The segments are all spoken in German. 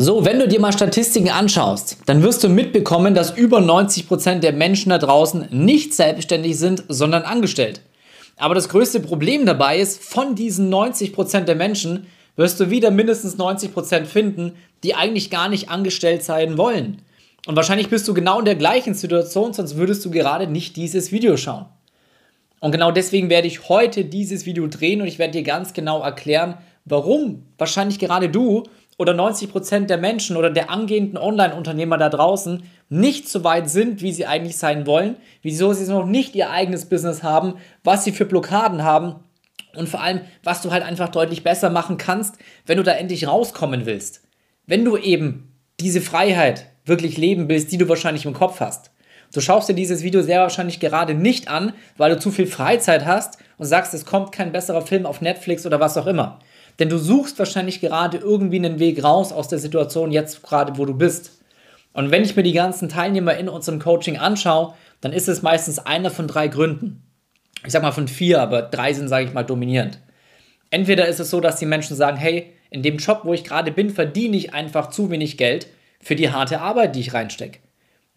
So, wenn du dir mal Statistiken anschaust, dann wirst du mitbekommen, dass über 90% der Menschen da draußen nicht selbstständig sind, sondern angestellt. Aber das größte Problem dabei ist, von diesen 90% der Menschen wirst du wieder mindestens 90% finden, die eigentlich gar nicht angestellt sein wollen. Und wahrscheinlich bist du genau in der gleichen Situation, sonst würdest du gerade nicht dieses Video schauen. Und genau deswegen werde ich heute dieses Video drehen und ich werde dir ganz genau erklären, warum wahrscheinlich gerade du oder 90% der Menschen oder der angehenden Online-Unternehmer da draußen nicht so weit sind, wie sie eigentlich sein wollen, wieso sie noch nicht ihr eigenes Business haben, was sie für Blockaden haben und vor allem, was du halt einfach deutlich besser machen kannst, wenn du da endlich rauskommen willst. Wenn du eben diese Freiheit wirklich leben willst, die du wahrscheinlich im Kopf hast. Du schaust dir dieses Video sehr wahrscheinlich gerade nicht an, weil du zu viel Freizeit hast und sagst, es kommt kein besserer Film auf Netflix oder was auch immer. Denn du suchst wahrscheinlich gerade irgendwie einen Weg raus aus der Situation jetzt gerade, wo du bist. Und wenn ich mir die ganzen Teilnehmer in unserem Coaching anschaue, dann ist es meistens einer von drei Gründen. Ich sag mal von vier, aber drei sind, sage ich mal, dominierend. Entweder ist es so, dass die Menschen sagen, hey, in dem Job, wo ich gerade bin, verdiene ich einfach zu wenig Geld für die harte Arbeit, die ich reinstecke.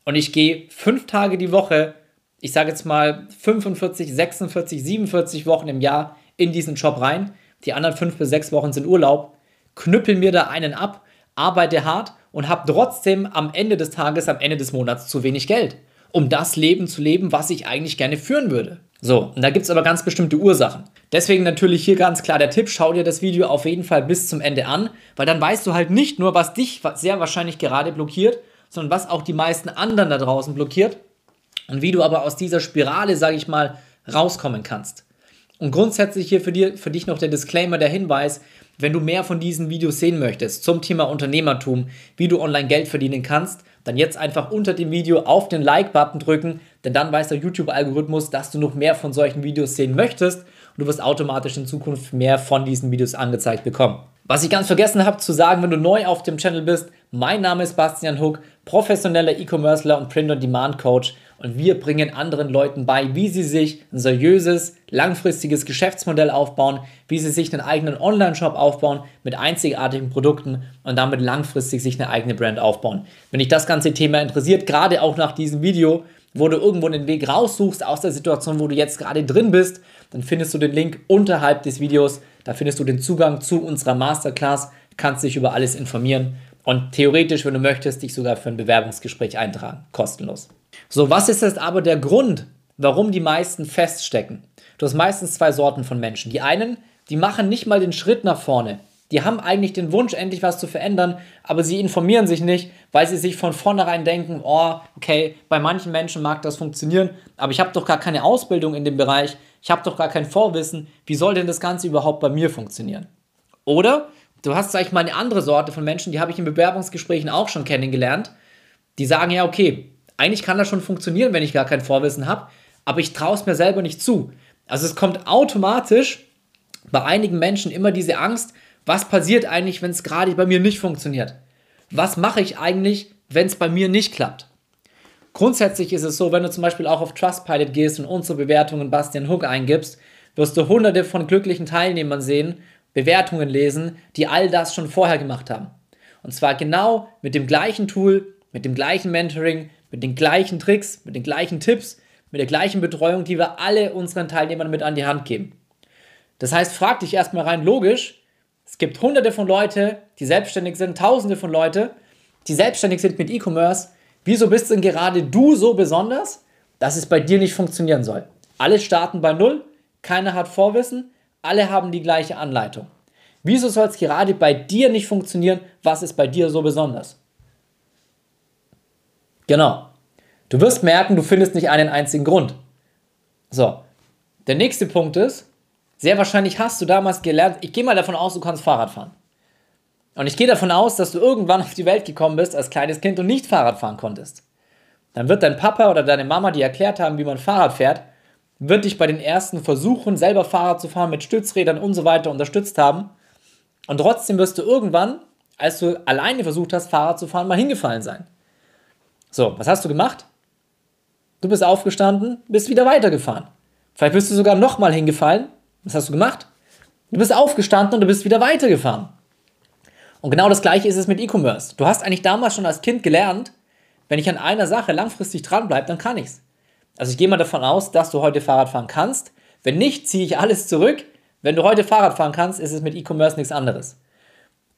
Und ich gehe fünf Tage die Woche, ich sage jetzt mal 45, 46, 47 Wochen im Jahr in diesen Job rein die anderen fünf bis sechs Wochen sind Urlaub, knüppel mir da einen ab, arbeite hart und habe trotzdem am Ende des Tages, am Ende des Monats zu wenig Geld, um das Leben zu leben, was ich eigentlich gerne führen würde. So, und da gibt es aber ganz bestimmte Ursachen. Deswegen natürlich hier ganz klar der Tipp, schau dir das Video auf jeden Fall bis zum Ende an, weil dann weißt du halt nicht nur, was dich sehr wahrscheinlich gerade blockiert, sondern was auch die meisten anderen da draußen blockiert und wie du aber aus dieser Spirale, sage ich mal, rauskommen kannst. Und grundsätzlich hier für, dir, für dich noch der Disclaimer, der Hinweis, wenn du mehr von diesen Videos sehen möchtest zum Thema Unternehmertum, wie du online Geld verdienen kannst, dann jetzt einfach unter dem Video auf den Like-Button drücken, denn dann weiß der YouTube-Algorithmus, dass du noch mehr von solchen Videos sehen möchtest und du wirst automatisch in Zukunft mehr von diesen Videos angezeigt bekommen. Was ich ganz vergessen habe zu sagen, wenn du neu auf dem Channel bist, mein Name ist Bastian Hook, professioneller E-Commercer und Print-on-Demand-Coach und wir bringen anderen Leuten bei, wie sie sich ein seriöses, langfristiges Geschäftsmodell aufbauen, wie sie sich einen eigenen Online-Shop aufbauen mit einzigartigen Produkten und damit langfristig sich eine eigene Brand aufbauen. Wenn dich das ganze Thema interessiert, gerade auch nach diesem Video, wo du irgendwo einen Weg raussuchst aus der Situation, wo du jetzt gerade drin bist, dann findest du den Link unterhalb des Videos. Da findest du den Zugang zu unserer Masterclass, kannst dich über alles informieren und theoretisch, wenn du möchtest, dich sogar für ein Bewerbungsgespräch eintragen, kostenlos. So, was ist jetzt aber der Grund, warum die meisten feststecken? Du hast meistens zwei Sorten von Menschen. Die einen, die machen nicht mal den Schritt nach vorne. Die haben eigentlich den Wunsch, endlich was zu verändern, aber sie informieren sich nicht, weil sie sich von vornherein denken, oh, okay, bei manchen Menschen mag das funktionieren, aber ich habe doch gar keine Ausbildung in dem Bereich, ich habe doch gar kein Vorwissen, wie soll denn das Ganze überhaupt bei mir funktionieren? Oder du hast, sag ich mal, eine andere Sorte von Menschen, die habe ich in Bewerbungsgesprächen auch schon kennengelernt, die sagen, ja, okay, eigentlich kann das schon funktionieren, wenn ich gar kein Vorwissen habe, aber ich traue es mir selber nicht zu. Also es kommt automatisch bei einigen Menschen immer diese Angst, was passiert eigentlich, wenn es gerade bei mir nicht funktioniert? Was mache ich eigentlich, wenn es bei mir nicht klappt? Grundsätzlich ist es so, wenn du zum Beispiel auch auf Trustpilot gehst und unsere Bewertungen Bastian Hook eingibst, wirst du hunderte von glücklichen Teilnehmern sehen, Bewertungen lesen, die all das schon vorher gemacht haben. Und zwar genau mit dem gleichen Tool, mit dem gleichen Mentoring, mit den gleichen Tricks, mit den gleichen Tipps, mit der gleichen Betreuung, die wir alle unseren Teilnehmern mit an die Hand geben. Das heißt, frag dich erstmal rein logisch, es gibt hunderte von Leute, die selbstständig sind, tausende von Leute, die selbstständig sind mit E-Commerce. Wieso bist denn gerade du so besonders, dass es bei dir nicht funktionieren soll? Alle starten bei Null, keiner hat Vorwissen, alle haben die gleiche Anleitung. Wieso soll es gerade bei dir nicht funktionieren? Was ist bei dir so besonders? Genau. Du wirst merken, du findest nicht einen einzigen Grund. So. Der nächste Punkt ist, sehr wahrscheinlich hast du damals gelernt, ich gehe mal davon aus, du kannst Fahrrad fahren. Und ich gehe davon aus, dass du irgendwann auf die Welt gekommen bist als kleines Kind und nicht Fahrrad fahren konntest. Dann wird dein Papa oder deine Mama dir erklärt haben, wie man Fahrrad fährt, wird dich bei den ersten Versuchen, selber Fahrrad zu fahren mit Stützrädern und so weiter unterstützt haben. Und trotzdem wirst du irgendwann, als du alleine versucht hast, Fahrrad zu fahren, mal hingefallen sein. So, was hast du gemacht? Du bist aufgestanden, bist wieder weitergefahren. Vielleicht bist du sogar nochmal hingefallen. Was hast du gemacht? Du bist aufgestanden und du bist wieder weitergefahren. Und genau das gleiche ist es mit E-Commerce. Du hast eigentlich damals schon als Kind gelernt, wenn ich an einer Sache langfristig dranbleibe, dann kann ich's. Also ich gehe mal davon aus, dass du heute Fahrrad fahren kannst. Wenn nicht, ziehe ich alles zurück. Wenn du heute Fahrrad fahren kannst, ist es mit E-Commerce nichts anderes.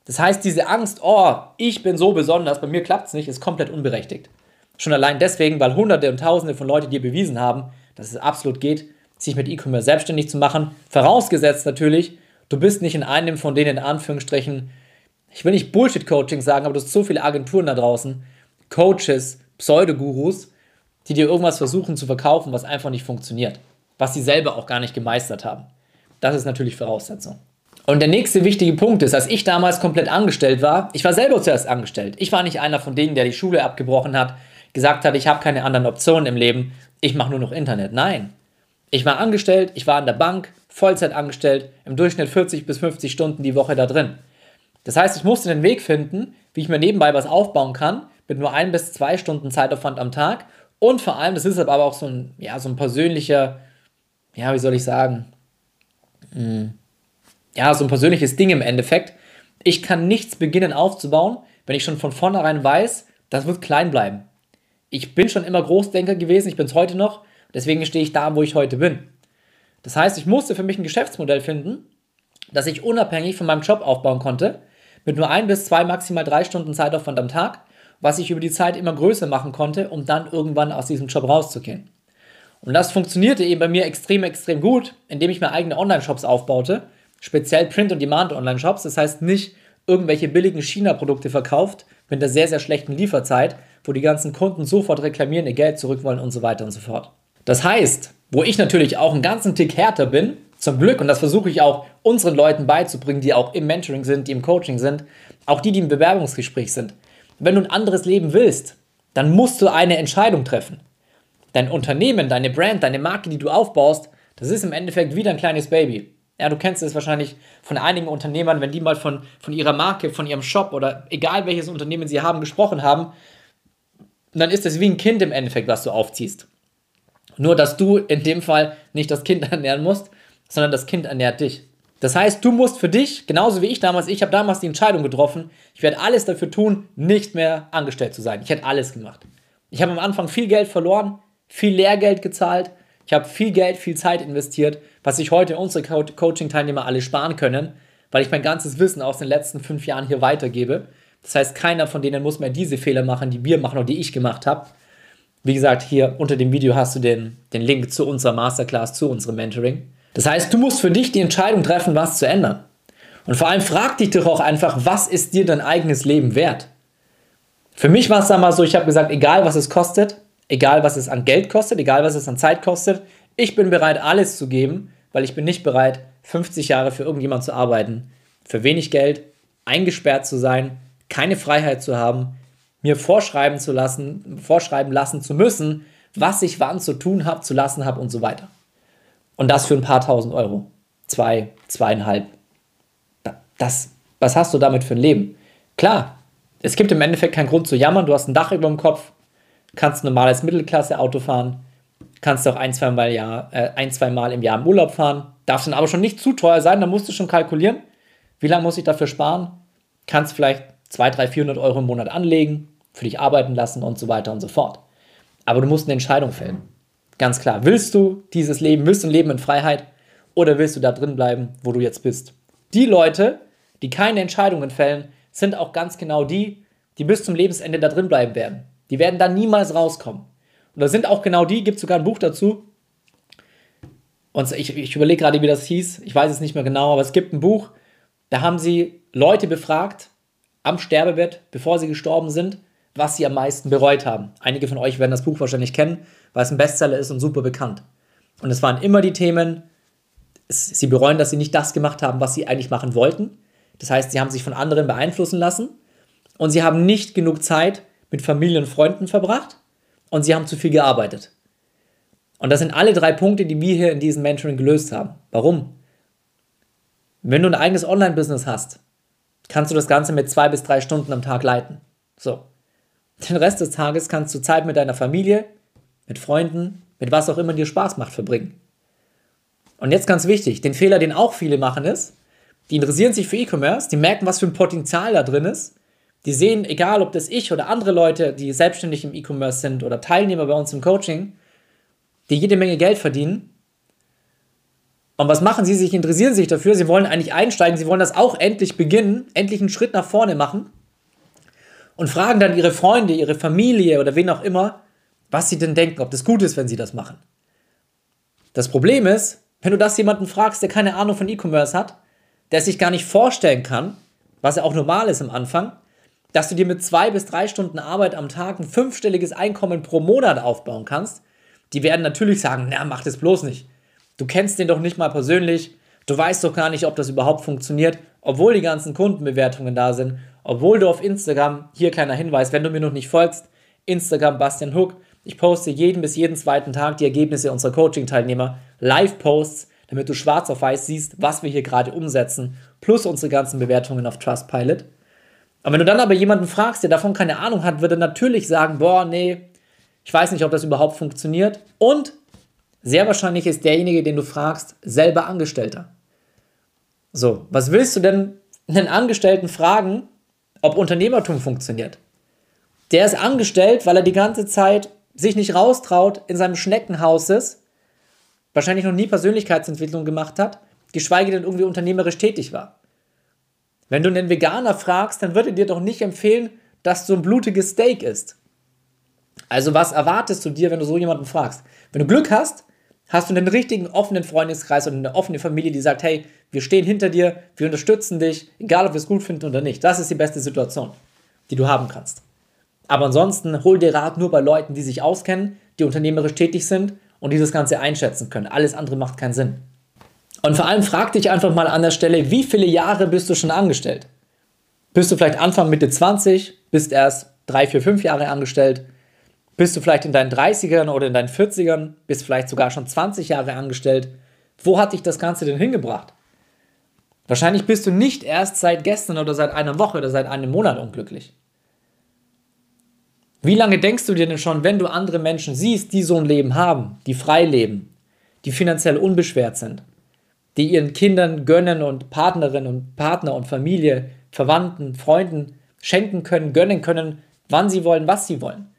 Das heißt, diese Angst, oh, ich bin so besonders, bei mir klappt es nicht, ist komplett unberechtigt. Schon allein deswegen, weil Hunderte und Tausende von Leuten dir bewiesen haben, dass es absolut geht, sich mit E-Commerce selbstständig zu machen. Vorausgesetzt natürlich, du bist nicht in einem von denen in Anführungsstrichen, ich will nicht Bullshit-Coaching sagen, aber du hast so viele Agenturen da draußen, Coaches, Pseudogurus, die dir irgendwas versuchen zu verkaufen, was einfach nicht funktioniert, was sie selber auch gar nicht gemeistert haben. Das ist natürlich Voraussetzung. Und der nächste wichtige Punkt ist, als ich damals komplett angestellt war, ich war selber zuerst angestellt. Ich war nicht einer von denen, der die Schule abgebrochen hat, gesagt hat, ich habe keine anderen Optionen im Leben, ich mache nur noch Internet. Nein. Ich war angestellt, ich war an der Bank, Vollzeit angestellt, im Durchschnitt 40 bis 50 Stunden die Woche da drin. Das heißt, ich musste den Weg finden, wie ich mir nebenbei was aufbauen kann, mit nur ein bis zwei Stunden Zeitaufwand am Tag. Und vor allem, das ist aber auch so ein, ja, so ein persönlicher, ja, wie soll ich sagen, hm, ja, so ein persönliches Ding im Endeffekt. Ich kann nichts beginnen aufzubauen, wenn ich schon von vornherein weiß, das wird klein bleiben. Ich bin schon immer Großdenker gewesen, ich bin es heute noch, deswegen stehe ich da, wo ich heute bin. Das heißt, ich musste für mich ein Geschäftsmodell finden, das ich unabhängig von meinem Job aufbauen konnte, mit nur ein bis zwei, maximal drei Stunden Zeitaufwand am Tag, was ich über die Zeit immer größer machen konnte, um dann irgendwann aus diesem Job rauszugehen. Und das funktionierte eben bei mir extrem, extrem gut, indem ich mir eigene Online-Shops aufbaute, speziell Print- und Demand-Online-Shops, das heißt nicht irgendwelche billigen China-Produkte verkauft mit einer sehr, sehr schlechten Lieferzeit, wo die ganzen Kunden sofort reklamieren, ihr Geld zurück wollen und so weiter und so fort. Das heißt, wo ich natürlich auch einen ganzen Tick härter bin, zum Glück, und das versuche ich auch unseren Leuten beizubringen, die auch im Mentoring sind, die im Coaching sind, auch die, die im Bewerbungsgespräch sind. Wenn du ein anderes Leben willst, dann musst du eine Entscheidung treffen. Dein Unternehmen, deine Brand, deine Marke, die du aufbaust, das ist im Endeffekt wie dein kleines Baby. Ja, du kennst es wahrscheinlich von einigen Unternehmern, wenn die mal von, von ihrer Marke, von ihrem Shop oder egal welches Unternehmen sie haben, gesprochen haben, dann ist es wie ein Kind im Endeffekt, was du aufziehst. Nur, dass du in dem Fall nicht das Kind ernähren musst, sondern das Kind ernährt dich. Das heißt, du musst für dich, genauso wie ich damals, ich habe damals die Entscheidung getroffen, ich werde alles dafür tun, nicht mehr angestellt zu sein. Ich hätte alles gemacht. Ich habe am Anfang viel Geld verloren, viel Lehrgeld gezahlt, ich habe viel Geld, viel Zeit investiert, was sich heute unsere Co Coaching-Teilnehmer alle sparen können, weil ich mein ganzes Wissen aus den letzten fünf Jahren hier weitergebe. Das heißt, keiner von denen muss mehr diese Fehler machen, die wir machen oder die ich gemacht habe. Wie gesagt, hier unter dem Video hast du den, den Link zu unserer Masterclass, zu unserem Mentoring. Das heißt, du musst für dich die Entscheidung treffen, was zu ändern. Und vor allem frag dich doch auch einfach, was ist dir dein eigenes Leben wert? Für mich war es damals so, ich habe gesagt, egal was es kostet, egal was es an Geld kostet, egal was es an Zeit kostet, ich bin bereit, alles zu geben, weil ich bin nicht bereit, 50 Jahre für irgendjemand zu arbeiten, für wenig Geld, eingesperrt zu sein, keine Freiheit zu haben, mir vorschreiben zu lassen, vorschreiben lassen zu müssen, was ich wann zu tun habe, zu lassen habe und so weiter. Und das für ein paar tausend Euro. Zwei, zweieinhalb. Das, was hast du damit für ein Leben? Klar, es gibt im Endeffekt keinen Grund zu jammern. Du hast ein Dach über dem Kopf, kannst ein normales Mittelklasse-Auto fahren, kannst auch ein, zwei Mal, äh, zwei im Jahr im Urlaub fahren. Darf dann aber schon nicht zu teuer sein, da musst du schon kalkulieren. Wie lange muss ich dafür sparen? Kannst vielleicht 200, 300, 400 Euro im Monat anlegen, für dich arbeiten lassen und so weiter und so fort. Aber du musst eine Entscheidung fällen. Ganz klar. Willst du dieses Leben, willst du ein Leben in Freiheit oder willst du da drin bleiben, wo du jetzt bist? Die Leute, die keine Entscheidungen fällen, sind auch ganz genau die, die bis zum Lebensende da drin bleiben werden. Die werden da niemals rauskommen. Und da sind auch genau die, gibt sogar ein Buch dazu. Und ich, ich überlege gerade, wie das hieß. Ich weiß es nicht mehr genau, aber es gibt ein Buch, da haben sie Leute befragt am Sterbebett, bevor sie gestorben sind, was sie am meisten bereut haben. Einige von euch werden das Buch wahrscheinlich kennen, weil es ein Bestseller ist und super bekannt. Und es waren immer die Themen, sie bereuen, dass sie nicht das gemacht haben, was sie eigentlich machen wollten. Das heißt, sie haben sich von anderen beeinflussen lassen und sie haben nicht genug Zeit mit Familie und Freunden verbracht und sie haben zu viel gearbeitet. Und das sind alle drei Punkte, die wir hier in diesem Mentoring gelöst haben. Warum? Wenn du ein eigenes Online-Business hast, kannst du das Ganze mit zwei bis drei Stunden am Tag leiten. So. Den Rest des Tages kannst du Zeit mit deiner Familie, mit Freunden, mit was auch immer dir Spaß macht, verbringen. Und jetzt ganz wichtig, den Fehler, den auch viele machen, ist, die interessieren sich für E-Commerce, die merken, was für ein Potenzial da drin ist. Die sehen, egal ob das ich oder andere Leute, die selbstständig im E-Commerce sind oder Teilnehmer bei uns im Coaching, die jede Menge Geld verdienen. Und was machen sie? Sie interessieren sich dafür, sie wollen eigentlich einsteigen, sie wollen das auch endlich beginnen, endlich einen Schritt nach vorne machen und fragen dann ihre Freunde, ihre Familie oder wen auch immer, was sie denn denken, ob das gut ist, wenn sie das machen. Das Problem ist, wenn du das jemanden fragst, der keine Ahnung von E-Commerce hat, der sich gar nicht vorstellen kann, was ja auch normal ist am Anfang, dass du dir mit zwei bis drei Stunden Arbeit am Tag ein fünfstelliges Einkommen pro Monat aufbauen kannst, die werden natürlich sagen, na, mach das bloß nicht. Du kennst den doch nicht mal persönlich, du weißt doch gar nicht, ob das überhaupt funktioniert, obwohl die ganzen Kundenbewertungen da sind, obwohl du auf Instagram, hier kleiner Hinweis, wenn du mir noch nicht folgst, Instagram Bastian Hook, ich poste jeden bis jeden zweiten Tag die Ergebnisse unserer Coaching-Teilnehmer, Live-Posts, damit du schwarz auf weiß siehst, was wir hier gerade umsetzen, plus unsere ganzen Bewertungen auf Trustpilot. Und wenn du dann aber jemanden fragst, der davon keine Ahnung hat, wird er natürlich sagen, boah, nee, ich weiß nicht, ob das überhaupt funktioniert. Und sehr wahrscheinlich ist derjenige, den du fragst, selber Angestellter. So, was willst du denn einen Angestellten fragen, ob Unternehmertum funktioniert? Der ist angestellt, weil er die ganze Zeit sich nicht raustraut, in seinem Schneckenhaus ist, wahrscheinlich noch nie Persönlichkeitsentwicklung gemacht hat, geschweige denn irgendwie unternehmerisch tätig war. Wenn du einen Veganer fragst, dann würde dir doch nicht empfehlen, dass du ein blutiges Steak isst. Also was erwartest du dir, wenn du so jemanden fragst? Wenn du Glück hast, hast du einen richtigen offenen Freundeskreis und eine offene Familie, die sagt, hey, wir stehen hinter dir, wir unterstützen dich, egal ob wir es gut finden oder nicht. Das ist die beste Situation, die du haben kannst. Aber ansonsten hol dir Rat nur bei Leuten, die sich auskennen, die unternehmerisch tätig sind und die das Ganze einschätzen können. Alles andere macht keinen Sinn. Und vor allem frag dich einfach mal an der Stelle, wie viele Jahre bist du schon angestellt? Bist du vielleicht Anfang Mitte 20, bist erst 3, 4, 5 Jahre angestellt? Bist du vielleicht in deinen 30ern oder in deinen 40ern, bist vielleicht sogar schon 20 Jahre angestellt? Wo hat dich das Ganze denn hingebracht? Wahrscheinlich bist du nicht erst seit gestern oder seit einer Woche oder seit einem Monat unglücklich. Wie lange denkst du dir denn schon, wenn du andere Menschen siehst, die so ein Leben haben, die frei leben, die finanziell unbeschwert sind, die ihren Kindern gönnen und Partnerinnen und Partner und Familie, Verwandten, Freunden schenken können, gönnen können, wann sie wollen, was sie wollen?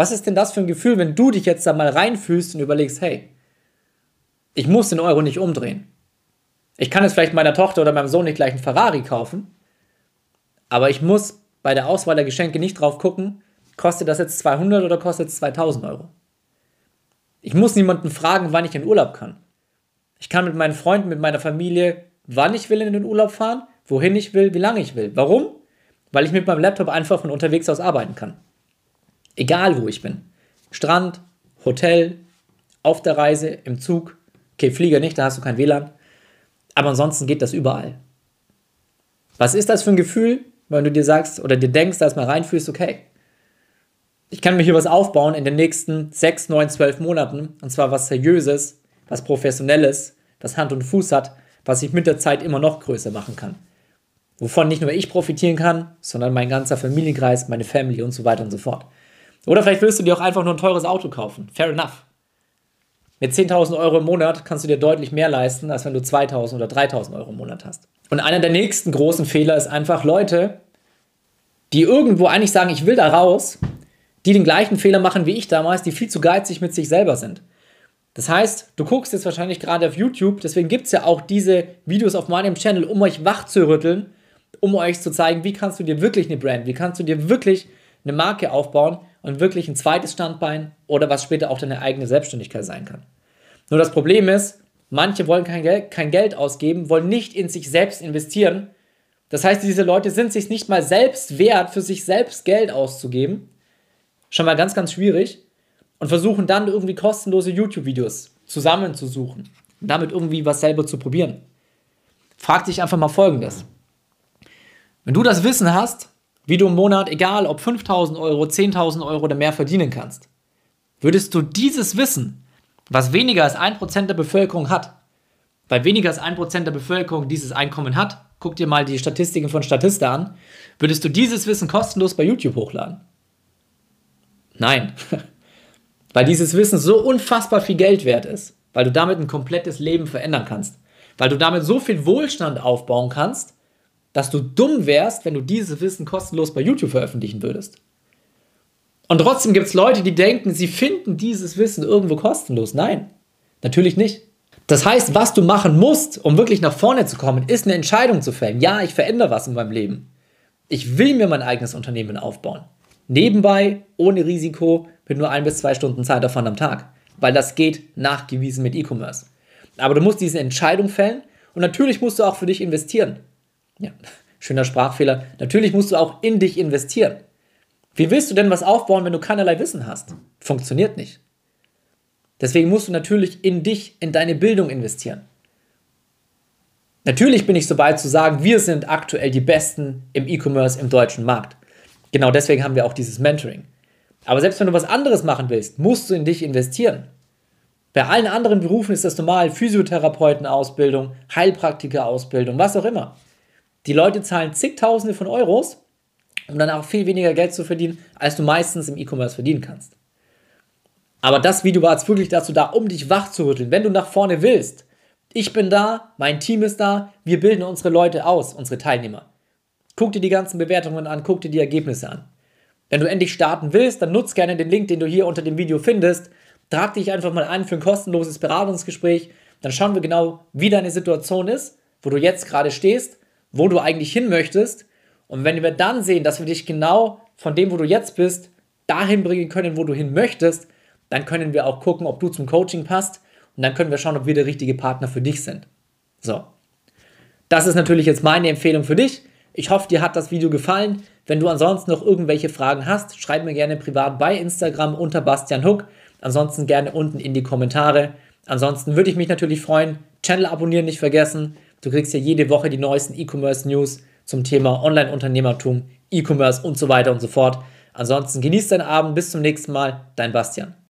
Was ist denn das für ein Gefühl, wenn du dich jetzt da mal reinfühlst und überlegst, hey, ich muss den Euro nicht umdrehen. Ich kann jetzt vielleicht meiner Tochter oder meinem Sohn nicht gleich einen Ferrari kaufen, aber ich muss bei der Auswahl der Geschenke nicht drauf gucken, Kostet das jetzt 200 oder kostet es 2000 Euro? Ich muss niemanden fragen, wann ich in Urlaub kann. Ich kann mit meinen Freunden, mit meiner Familie, wann ich will in den Urlaub fahren, wohin ich will, wie lange ich will. Warum? Weil ich mit meinem Laptop einfach von unterwegs aus arbeiten kann. Egal wo ich bin. Strand, Hotel, auf der Reise, im Zug. Okay, Flieger nicht, da hast du kein WLAN. Aber ansonsten geht das überall. Was ist das für ein Gefühl, wenn du dir sagst oder dir denkst, dass mal reinfühlst, okay, ich kann mir hier was aufbauen in den nächsten 6, 9, 12 Monaten. Und zwar was Seriöses, was Professionelles, was Hand und Fuß hat, was ich mit der Zeit immer noch größer machen kann. Wovon nicht nur ich profitieren kann, sondern mein ganzer Familienkreis, meine Family und so weiter und so fort. Oder vielleicht willst du dir auch einfach nur ein teures Auto kaufen. Fair enough. Mit 10.000 Euro im Monat kannst du dir deutlich mehr leisten, als wenn du 2.000 oder 3.000 Euro im Monat hast. Und einer der nächsten großen Fehler ist einfach Leute, die irgendwo eigentlich sagen, ich will da raus, die den gleichen Fehler machen wie ich damals, die viel zu geizig mit sich selber sind. Das heißt, du guckst jetzt wahrscheinlich gerade auf YouTube, deswegen gibt es ja auch diese Videos auf meinem Channel, um euch wach zu rütteln, um euch zu zeigen, wie kannst du dir wirklich eine Brand, wie kannst du dir wirklich eine Marke aufbauen und wirklich ein zweites Standbein oder was später auch deine eigene Selbstständigkeit sein kann. Nur das Problem ist, manche wollen kein Geld, kein Geld ausgeben, wollen nicht in sich selbst investieren. Das heißt, diese Leute sind sich nicht mal selbst wert, für sich selbst Geld auszugeben Schon mal ganz, ganz schwierig. Und versuchen dann irgendwie kostenlose YouTube-Videos zusammenzusuchen und damit irgendwie was selber zu probieren. Frag dich einfach mal folgendes. Wenn du das Wissen hast, wie du im Monat, egal ob 5000 Euro, 10.000 Euro oder mehr verdienen kannst, würdest du dieses Wissen, was weniger als 1% der Bevölkerung hat, weil weniger als 1% der Bevölkerung dieses Einkommen hat, guck dir mal die Statistiken von Statista an, würdest du dieses Wissen kostenlos bei YouTube hochladen. Nein. weil dieses Wissen so unfassbar viel Geld wert ist, weil du damit ein komplettes Leben verändern kannst, weil du damit so viel Wohlstand aufbauen kannst, dass du dumm wärst, wenn du dieses Wissen kostenlos bei YouTube veröffentlichen würdest. Und trotzdem gibt es Leute, die denken, sie finden dieses Wissen irgendwo kostenlos. Nein, natürlich nicht. Das heißt, was du machen musst, um wirklich nach vorne zu kommen, ist eine Entscheidung zu fällen. Ja, ich verändere was in meinem Leben. Ich will mir mein eigenes Unternehmen aufbauen. Nebenbei, ohne Risiko, mit nur ein bis zwei Stunden Zeit davon am Tag. Weil das geht nachgewiesen mit E-Commerce. Aber du musst diese Entscheidung fällen und natürlich musst du auch für dich investieren. Ja, schöner Sprachfehler. Natürlich musst du auch in dich investieren. Wie willst du denn was aufbauen, wenn du keinerlei Wissen hast? Funktioniert nicht. Deswegen musst du natürlich in dich, in deine Bildung investieren. Natürlich bin ich so weit zu sagen, wir sind aktuell die Besten im E-Commerce im deutschen Markt. Genau deswegen haben wir auch dieses Mentoring. Aber selbst wenn du was anderes machen willst, musst du in dich investieren. Bei allen anderen Berufen ist das normal, Physiotherapeutenausbildung, Heilpraktikerausbildung, was auch immer. Die Leute zahlen zigtausende von Euros, um dann auch viel weniger Geld zu verdienen, als du meistens im E-Commerce verdienen kannst. Aber das Video war jetzt wirklich dazu da, um dich wach zu rütteln, wenn du nach vorne willst. Ich bin da, mein Team ist da, wir bilden unsere Leute aus, unsere Teilnehmer. Guck dir die ganzen Bewertungen an, guck dir die Ergebnisse an. Wenn du endlich starten willst, dann nutz gerne den Link, den du hier unter dem Video findest. Trag dich einfach mal ein für ein kostenloses Beratungsgespräch. Dann schauen wir genau, wie deine Situation ist, wo du jetzt gerade stehst, wo du eigentlich hin möchtest. Und wenn wir dann sehen, dass wir dich genau von dem, wo du jetzt bist, dahin bringen können, wo du hin möchtest, dann können wir auch gucken, ob du zum Coaching passt und dann können wir schauen, ob wir der richtige Partner für dich sind. So. Das ist natürlich jetzt meine Empfehlung für dich. Ich hoffe, dir hat das Video gefallen. Wenn du ansonsten noch irgendwelche Fragen hast, schreib mir gerne privat bei Instagram unter Bastian Huck. Ansonsten gerne unten in die Kommentare. Ansonsten würde ich mich natürlich freuen. Channel abonnieren nicht vergessen. Du kriegst ja jede Woche die neuesten E-Commerce News zum Thema Online-Unternehmertum, E-Commerce und so weiter und so fort. Ansonsten genieß deinen Abend. Bis zum nächsten Mal. Dein Bastian.